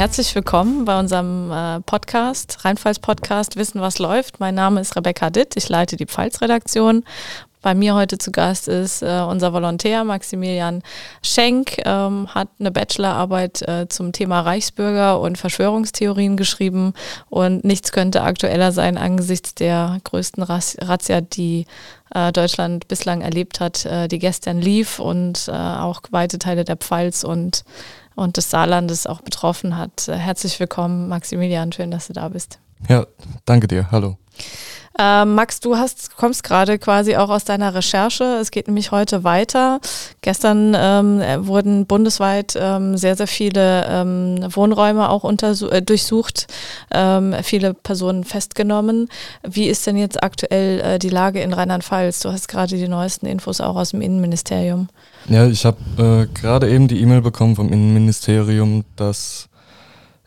Herzlich willkommen bei unserem äh, Podcast, Rheinpfalz-Podcast Wissen, was läuft. Mein Name ist Rebecca Ditt, ich leite die Pfalz-Redaktion. Bei mir heute zu Gast ist äh, unser Volontär Maximilian Schenk, ähm, hat eine Bachelorarbeit äh, zum Thema Reichsbürger und Verschwörungstheorien geschrieben und nichts könnte aktueller sein angesichts der größten Razzia, die äh, Deutschland bislang erlebt hat, äh, die gestern lief und äh, auch weite Teile der Pfalz und, und des Saarlandes auch betroffen hat. Herzlich willkommen, Maximilian, schön, dass du da bist. Ja, danke dir. Hallo. Äh, Max, du hast, kommst gerade quasi auch aus deiner Recherche. Es geht nämlich heute weiter. Gestern ähm, wurden bundesweit ähm, sehr, sehr viele ähm, Wohnräume auch äh, durchsucht, ähm, viele Personen festgenommen. Wie ist denn jetzt aktuell äh, die Lage in Rheinland-Pfalz? Du hast gerade die neuesten Infos auch aus dem Innenministerium. Ja, ich habe äh, gerade eben die E-Mail bekommen vom Innenministerium, dass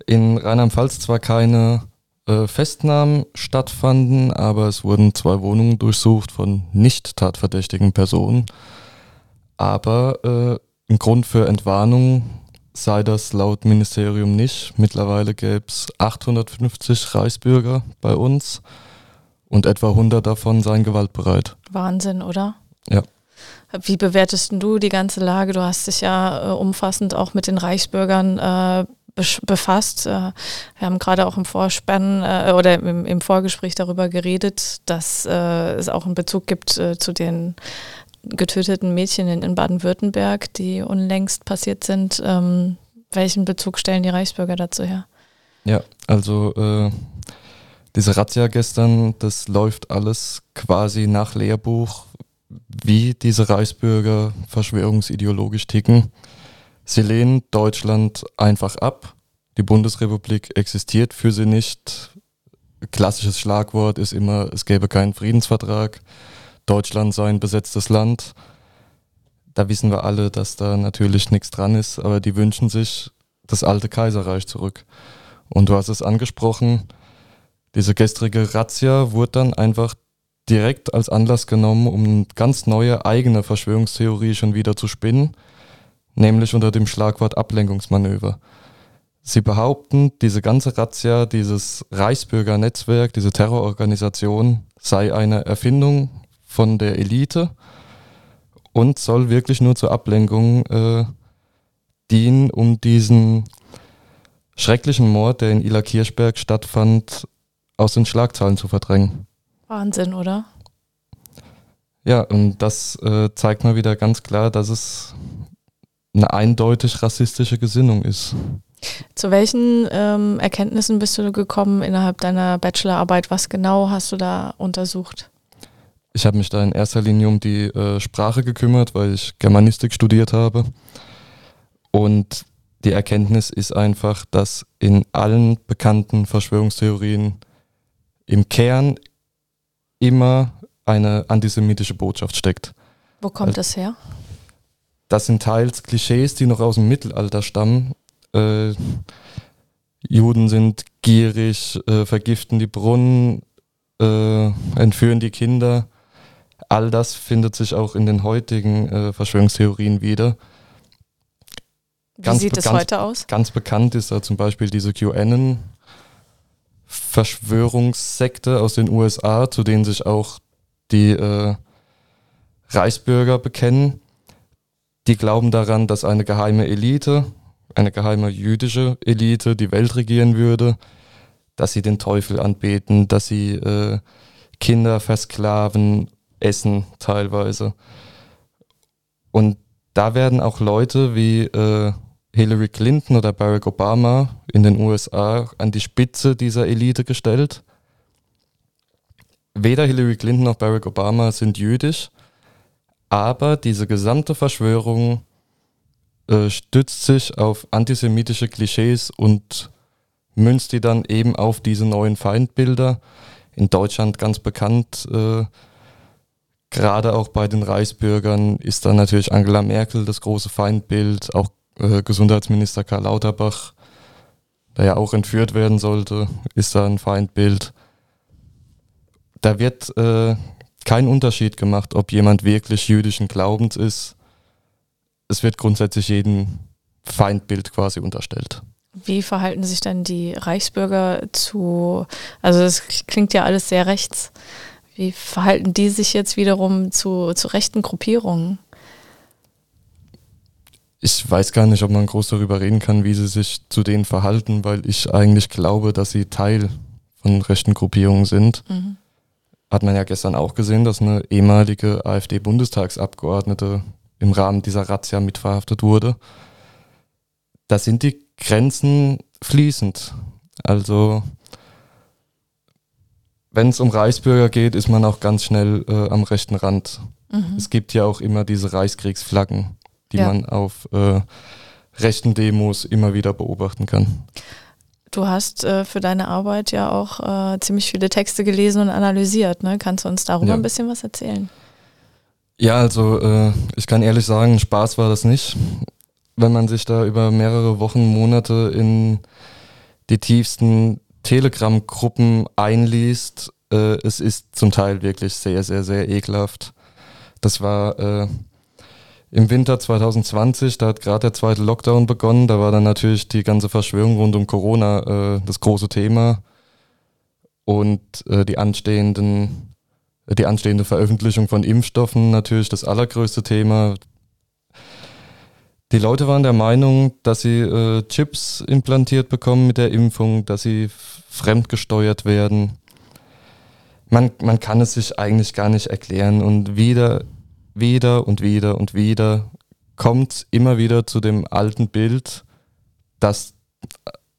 in Rheinland-Pfalz zwar keine äh, Festnahmen stattfanden, aber es wurden zwei Wohnungen durchsucht von nicht tatverdächtigen Personen. Aber äh, ein Grund für Entwarnung sei das laut Ministerium nicht. Mittlerweile gäbe es 850 Reichsbürger bei uns und etwa 100 davon seien gewaltbereit. Wahnsinn, oder? Ja. Wie bewertest du die ganze Lage? Du hast dich ja äh, umfassend auch mit den Reichsbürgern äh, befasst. Äh, wir haben gerade auch im Vorspann äh, oder im, Vorgespräch darüber geredet, dass äh, es auch einen Bezug gibt zu den getöteten Mädchen in, Baden-Württemberg, die unlängst passiert sind. Ähm, welchen Bezug stellen die Reichsbürger dazu her? Ja, also diese Razzia gestern, das läuft alles quasi nach Lehrbuch, wie diese Reichsbürger verschwörungsideologisch ticken. Sie lehnen Deutschland einfach ab. Die Bundesrepublik existiert für sie nicht. Klassisches Schlagwort ist immer, es gäbe keinen Friedensvertrag. Deutschland sei ein besetztes Land. Da wissen wir alle, dass da natürlich nichts dran ist, aber die wünschen sich das alte Kaiserreich zurück. Und du hast es angesprochen, diese gestrige Razzia wurde dann einfach direkt als Anlass genommen, um eine ganz neue eigene Verschwörungstheorie schon wieder zu spinnen nämlich unter dem Schlagwort Ablenkungsmanöver. Sie behaupten, diese ganze Razzia, dieses Reichsbürgernetzwerk, diese Terrororganisation sei eine Erfindung von der Elite und soll wirklich nur zur Ablenkung äh, dienen, um diesen schrecklichen Mord, der in Ila Kirchberg stattfand, aus den Schlagzeilen zu verdrängen. Wahnsinn, oder? Ja, und das äh, zeigt mal wieder ganz klar, dass es eine eindeutig rassistische Gesinnung ist. Zu welchen ähm, Erkenntnissen bist du gekommen innerhalb deiner Bachelorarbeit? Was genau hast du da untersucht? Ich habe mich da in erster Linie um die äh, Sprache gekümmert, weil ich Germanistik studiert habe. Und die Erkenntnis ist einfach, dass in allen bekannten Verschwörungstheorien im Kern immer eine antisemitische Botschaft steckt. Wo kommt also, das her? Das sind teils Klischees, die noch aus dem Mittelalter stammen. Äh, Juden sind gierig, äh, vergiften die Brunnen, äh, entführen die Kinder. All das findet sich auch in den heutigen äh, Verschwörungstheorien wieder. Wie ganz sieht es heute aus? Ganz bekannt ist da zum Beispiel diese QAnon. Verschwörungssekte aus den USA, zu denen sich auch die äh, Reichsbürger bekennen. Die glauben daran, dass eine geheime Elite, eine geheime jüdische Elite die Welt regieren würde, dass sie den Teufel anbeten, dass sie äh, Kinder versklaven, essen teilweise. Und da werden auch Leute wie äh, Hillary Clinton oder Barack Obama in den USA an die Spitze dieser Elite gestellt. Weder Hillary Clinton noch Barack Obama sind jüdisch, aber diese gesamte Verschwörung äh, stützt sich auf antisemitische Klischees und münzt die dann eben auf diese neuen Feindbilder. In Deutschland ganz bekannt, äh, gerade auch bei den Reichsbürgern, ist dann natürlich Angela Merkel das große Feindbild, auch äh, Gesundheitsminister Karl Lauterbach, der ja auch entführt werden sollte, ist da ein Feindbild. Da wird äh, kein Unterschied gemacht, ob jemand wirklich jüdischen Glaubens ist. Es wird grundsätzlich jedem Feindbild quasi unterstellt. Wie verhalten sich denn die Reichsbürger zu, also das klingt ja alles sehr rechts, wie verhalten die sich jetzt wiederum zu, zu rechten Gruppierungen? Ich weiß gar nicht, ob man groß darüber reden kann, wie sie sich zu denen verhalten, weil ich eigentlich glaube, dass sie Teil von rechten Gruppierungen sind. Mhm. Hat man ja gestern auch gesehen, dass eine ehemalige AfD-Bundestagsabgeordnete im Rahmen dieser Razzia mitverhaftet wurde. Da sind die Grenzen fließend. Also wenn es um Reichsbürger geht, ist man auch ganz schnell äh, am rechten Rand. Mhm. Es gibt ja auch immer diese Reichskriegsflaggen die ja. man auf äh, rechten Demos immer wieder beobachten kann. Du hast äh, für deine Arbeit ja auch äh, ziemlich viele Texte gelesen und analysiert. Ne? Kannst du uns darüber ja. ein bisschen was erzählen? Ja, also äh, ich kann ehrlich sagen, Spaß war das nicht. Wenn man sich da über mehrere Wochen, Monate in die tiefsten Telegram-Gruppen einliest, äh, es ist zum Teil wirklich sehr, sehr, sehr ekelhaft. Das war äh, im Winter 2020, da hat gerade der zweite Lockdown begonnen, da war dann natürlich die ganze Verschwörung rund um Corona äh, das große Thema und äh, die anstehenden, die anstehende Veröffentlichung von Impfstoffen natürlich das allergrößte Thema. Die Leute waren der Meinung, dass sie äh, Chips implantiert bekommen mit der Impfung, dass sie fremdgesteuert werden. Man, man kann es sich eigentlich gar nicht erklären und wieder wieder und wieder und wieder kommt immer wieder zu dem alten Bild, dass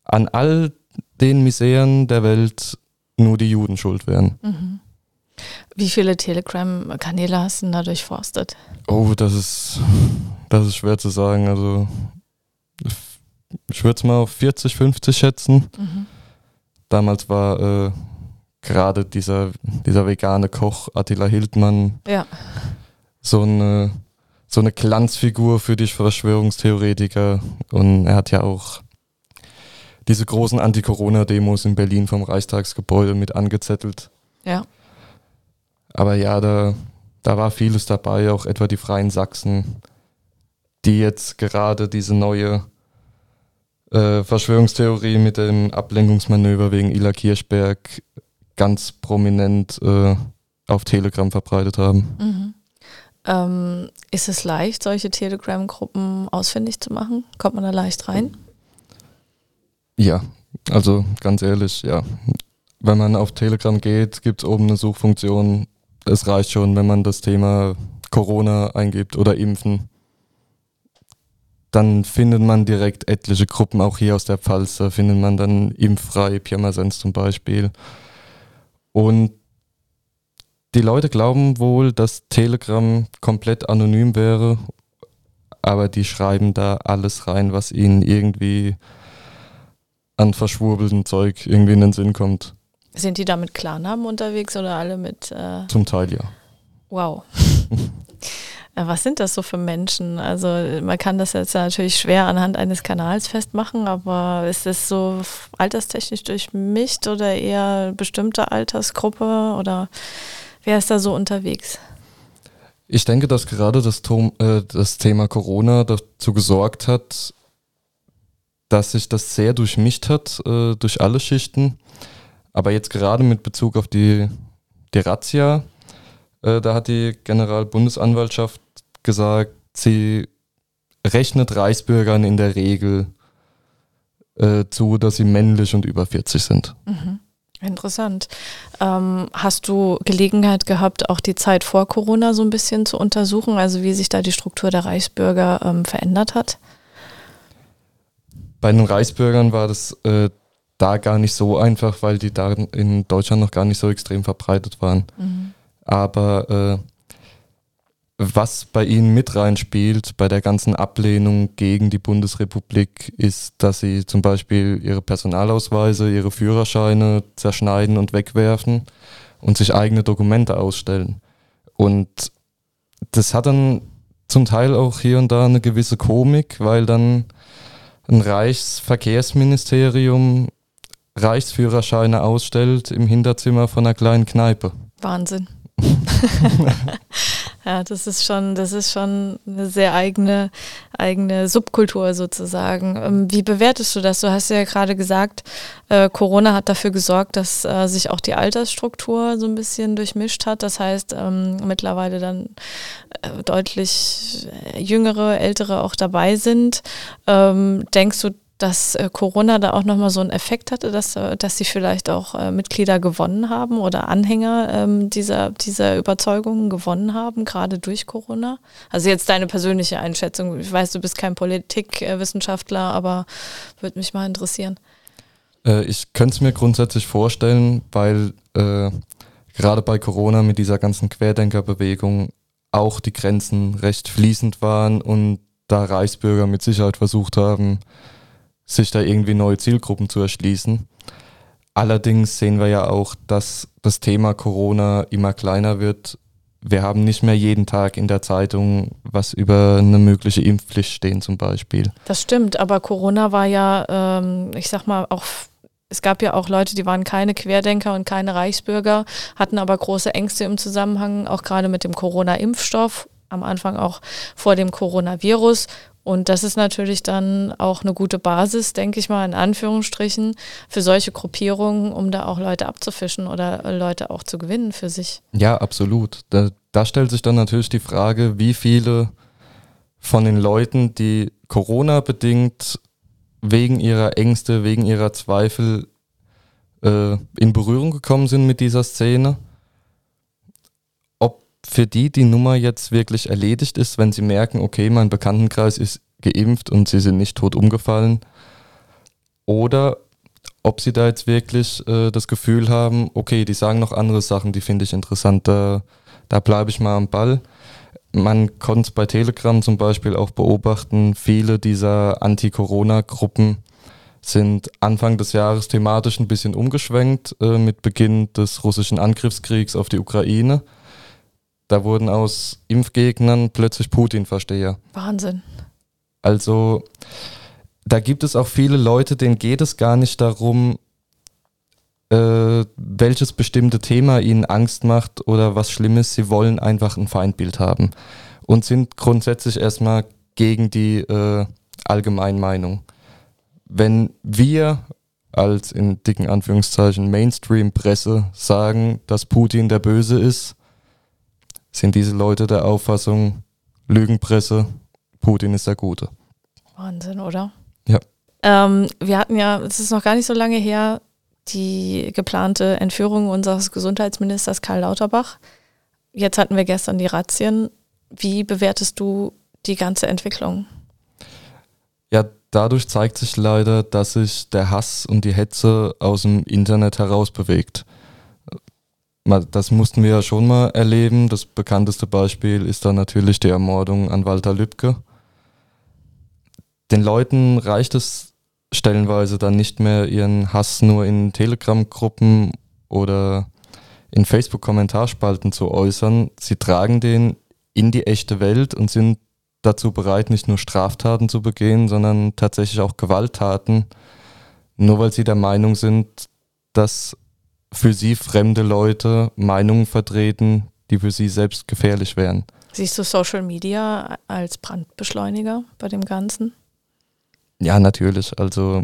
an all den Miseren der Welt nur die Juden schuld wären. Mhm. Wie viele Telegram-Kanäle hast du da durchforstet? Oh, das ist, das ist schwer zu sagen. Also ich würde es mal auf 40, 50 schätzen. Mhm. Damals war äh, gerade dieser, dieser vegane Koch Attila Hildmann ja so eine, so eine Glanzfigur für die Verschwörungstheoretiker. Und er hat ja auch diese großen Anti-Corona-Demos in Berlin vom Reichstagsgebäude mit angezettelt. Ja. Aber ja, da, da war vieles dabei, auch etwa die Freien Sachsen, die jetzt gerade diese neue äh, Verschwörungstheorie mit dem Ablenkungsmanöver wegen Ila Kirchberg ganz prominent äh, auf Telegram verbreitet haben. Mhm. Ähm, ist es leicht, solche Telegram-Gruppen ausfindig zu machen? Kommt man da leicht rein? Ja, also ganz ehrlich, ja. Wenn man auf Telegram geht, gibt es oben eine Suchfunktion. Es reicht schon, wenn man das Thema Corona eingibt oder Impfen. Dann findet man direkt etliche Gruppen, auch hier aus der Pfalz. Da findet man dann Impffrei, Pirmasens zum Beispiel. Und die Leute glauben wohl, dass Telegram komplett anonym wäre, aber die schreiben da alles rein, was ihnen irgendwie an verschwurbeltem Zeug irgendwie in den Sinn kommt. Sind die da mit Klarnamen unterwegs oder alle mit? Äh Zum Teil ja. Wow. Äh, was sind das so für Menschen? Also man kann das jetzt natürlich schwer anhand eines Kanals festmachen, aber ist es so alterstechnisch durchmischt oder eher bestimmte Altersgruppe oder Wer ist da so unterwegs? Ich denke, dass gerade das, äh, das Thema Corona dazu gesorgt hat, dass sich das sehr durchmischt hat äh, durch alle Schichten. Aber jetzt gerade mit Bezug auf die, die Razzia, äh, da hat die Generalbundesanwaltschaft gesagt, sie rechnet Reichsbürgern in der Regel äh, zu, dass sie männlich und über 40 sind. Mhm. Interessant. Ähm, hast du Gelegenheit gehabt, auch die Zeit vor Corona so ein bisschen zu untersuchen, also wie sich da die Struktur der Reichsbürger ähm, verändert hat? Bei den Reichsbürgern war das äh, da gar nicht so einfach, weil die da in Deutschland noch gar nicht so extrem verbreitet waren. Mhm. Aber äh, was bei ihnen mit reinspielt, bei der ganzen Ablehnung gegen die Bundesrepublik, ist, dass sie zum Beispiel ihre Personalausweise, ihre Führerscheine zerschneiden und wegwerfen und sich eigene Dokumente ausstellen. Und das hat dann zum Teil auch hier und da eine gewisse Komik, weil dann ein Reichsverkehrsministerium Reichsführerscheine ausstellt im Hinterzimmer von einer kleinen Kneipe. Wahnsinn. Ja, das ist schon, das ist schon eine sehr eigene, eigene Subkultur sozusagen. Ähm, wie bewertest du das? Du hast ja gerade gesagt, äh, Corona hat dafür gesorgt, dass äh, sich auch die Altersstruktur so ein bisschen durchmischt hat. Das heißt, ähm, mittlerweile dann äh, deutlich äh, jüngere, ältere auch dabei sind. Ähm, denkst du, dass äh, Corona da auch nochmal so einen Effekt hatte, dass, äh, dass sie vielleicht auch äh, Mitglieder gewonnen haben oder Anhänger ähm, dieser, dieser Überzeugungen gewonnen haben, gerade durch Corona? Also jetzt deine persönliche Einschätzung. Ich weiß, du bist kein Politikwissenschaftler, aber würde mich mal interessieren. Ich könnte es mir grundsätzlich vorstellen, weil äh, gerade bei Corona mit dieser ganzen Querdenkerbewegung auch die Grenzen recht fließend waren und da Reichsbürger mit Sicherheit versucht haben, sich da irgendwie neue Zielgruppen zu erschließen. Allerdings sehen wir ja auch, dass das Thema Corona immer kleiner wird. Wir haben nicht mehr jeden Tag in der Zeitung was über eine mögliche Impfpflicht stehen zum Beispiel. Das stimmt, aber Corona war ja, ähm, ich sag mal, auch es gab ja auch Leute, die waren keine Querdenker und keine Reichsbürger, hatten aber große Ängste im Zusammenhang, auch gerade mit dem Corona-Impfstoff, am Anfang auch vor dem Coronavirus. Und das ist natürlich dann auch eine gute Basis, denke ich mal, in Anführungsstrichen, für solche Gruppierungen, um da auch Leute abzufischen oder Leute auch zu gewinnen für sich. Ja, absolut. Da, da stellt sich dann natürlich die Frage, wie viele von den Leuten, die Corona bedingt wegen ihrer Ängste, wegen ihrer Zweifel äh, in Berührung gekommen sind mit dieser Szene, für die die Nummer jetzt wirklich erledigt ist, wenn sie merken, okay, mein Bekanntenkreis ist geimpft und sie sind nicht tot umgefallen. Oder ob sie da jetzt wirklich äh, das Gefühl haben, okay, die sagen noch andere Sachen, die finde ich interessant, da, da bleibe ich mal am Ball. Man konnte bei Telegram zum Beispiel auch beobachten, viele dieser Anti-Corona-Gruppen sind Anfang des Jahres thematisch ein bisschen umgeschwenkt äh, mit Beginn des russischen Angriffskriegs auf die Ukraine. Da wurden aus Impfgegnern plötzlich Putin-Versteher. Wahnsinn. Also da gibt es auch viele Leute, denen geht es gar nicht darum, äh, welches bestimmte Thema ihnen Angst macht oder was Schlimmes. Sie wollen einfach ein Feindbild haben und sind grundsätzlich erstmal gegen die äh, Allgemeinmeinung. Wenn wir als in dicken Anführungszeichen Mainstream-Presse sagen, dass Putin der Böse ist, sind diese Leute der Auffassung, Lügenpresse, Putin ist der Gute. Wahnsinn, oder? Ja. Ähm, wir hatten ja, es ist noch gar nicht so lange her, die geplante Entführung unseres Gesundheitsministers Karl Lauterbach. Jetzt hatten wir gestern die Razzien. Wie bewertest du die ganze Entwicklung? Ja, dadurch zeigt sich leider, dass sich der Hass und die Hetze aus dem Internet heraus bewegt das mussten wir ja schon mal erleben. Das bekannteste Beispiel ist dann natürlich die Ermordung an Walter Lübcke. Den Leuten reicht es stellenweise dann nicht mehr, ihren Hass nur in Telegram-Gruppen oder in Facebook-Kommentarspalten zu äußern. Sie tragen den in die echte Welt und sind dazu bereit, nicht nur Straftaten zu begehen, sondern tatsächlich auch Gewalttaten, nur weil sie der Meinung sind, dass für sie fremde Leute Meinungen vertreten, die für sie selbst gefährlich wären. Siehst du Social Media als Brandbeschleuniger bei dem Ganzen? Ja, natürlich. Also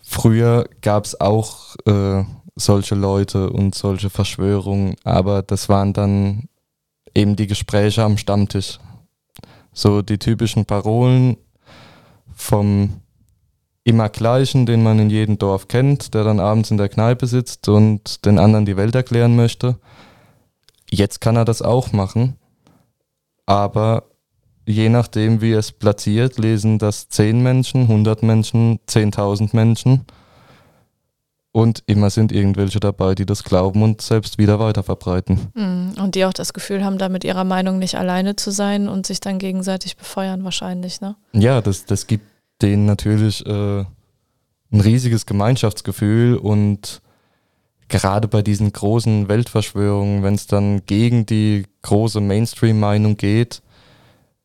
früher gab es auch äh, solche Leute und solche Verschwörungen, aber das waren dann eben die Gespräche am Stammtisch. So die typischen Parolen vom immer gleichen, den man in jedem Dorf kennt, der dann abends in der Kneipe sitzt und den anderen die Welt erklären möchte. Jetzt kann er das auch machen, aber je nachdem, wie es platziert, lesen das 10 Menschen, 100 Menschen, 10.000 Menschen. Und immer sind irgendwelche dabei, die das glauben und selbst wieder weiter verbreiten. Mm, und die auch das Gefühl haben, da mit ihrer Meinung nicht alleine zu sein und sich dann gegenseitig befeuern wahrscheinlich, ne? Ja, das, das gibt denen natürlich äh, ein riesiges Gemeinschaftsgefühl und gerade bei diesen großen Weltverschwörungen, wenn es dann gegen die große Mainstream-Meinung geht,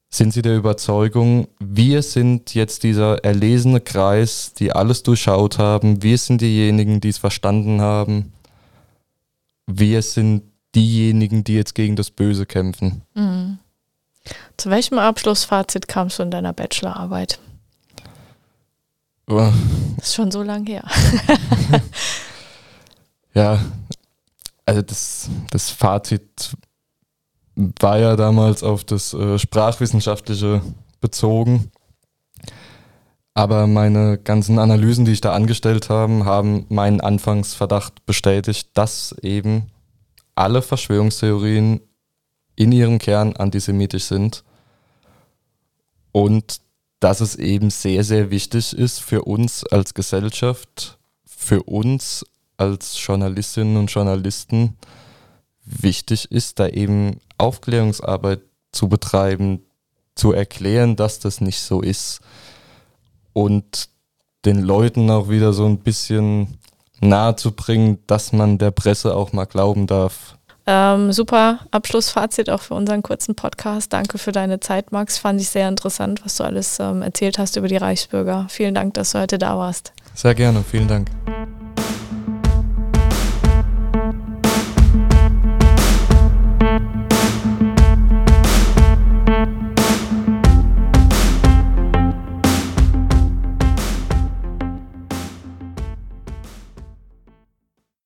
sind sie der Überzeugung, wir sind jetzt dieser erlesene Kreis, die alles durchschaut haben, wir sind diejenigen, die es verstanden haben, wir sind diejenigen, die jetzt gegen das Böse kämpfen. Mhm. Zu welchem Abschlussfazit kamst du in deiner Bachelorarbeit? Das ist schon so lang her. ja, also das, das Fazit war ja damals auf das äh, Sprachwissenschaftliche bezogen. Aber meine ganzen Analysen, die ich da angestellt habe, haben meinen Anfangsverdacht bestätigt, dass eben alle Verschwörungstheorien in ihrem Kern antisemitisch sind und dass es eben sehr, sehr wichtig ist für uns als Gesellschaft, für uns als Journalistinnen und Journalisten, wichtig ist, da eben Aufklärungsarbeit zu betreiben, zu erklären, dass das nicht so ist und den Leuten auch wieder so ein bisschen nahe zu bringen, dass man der Presse auch mal glauben darf. Ähm, super Abschlussfazit auch für unseren kurzen Podcast. Danke für deine Zeit, Max. Fand ich sehr interessant, was du alles ähm, erzählt hast über die Reichsbürger. Vielen Dank, dass du heute da warst. Sehr gerne, vielen Dank.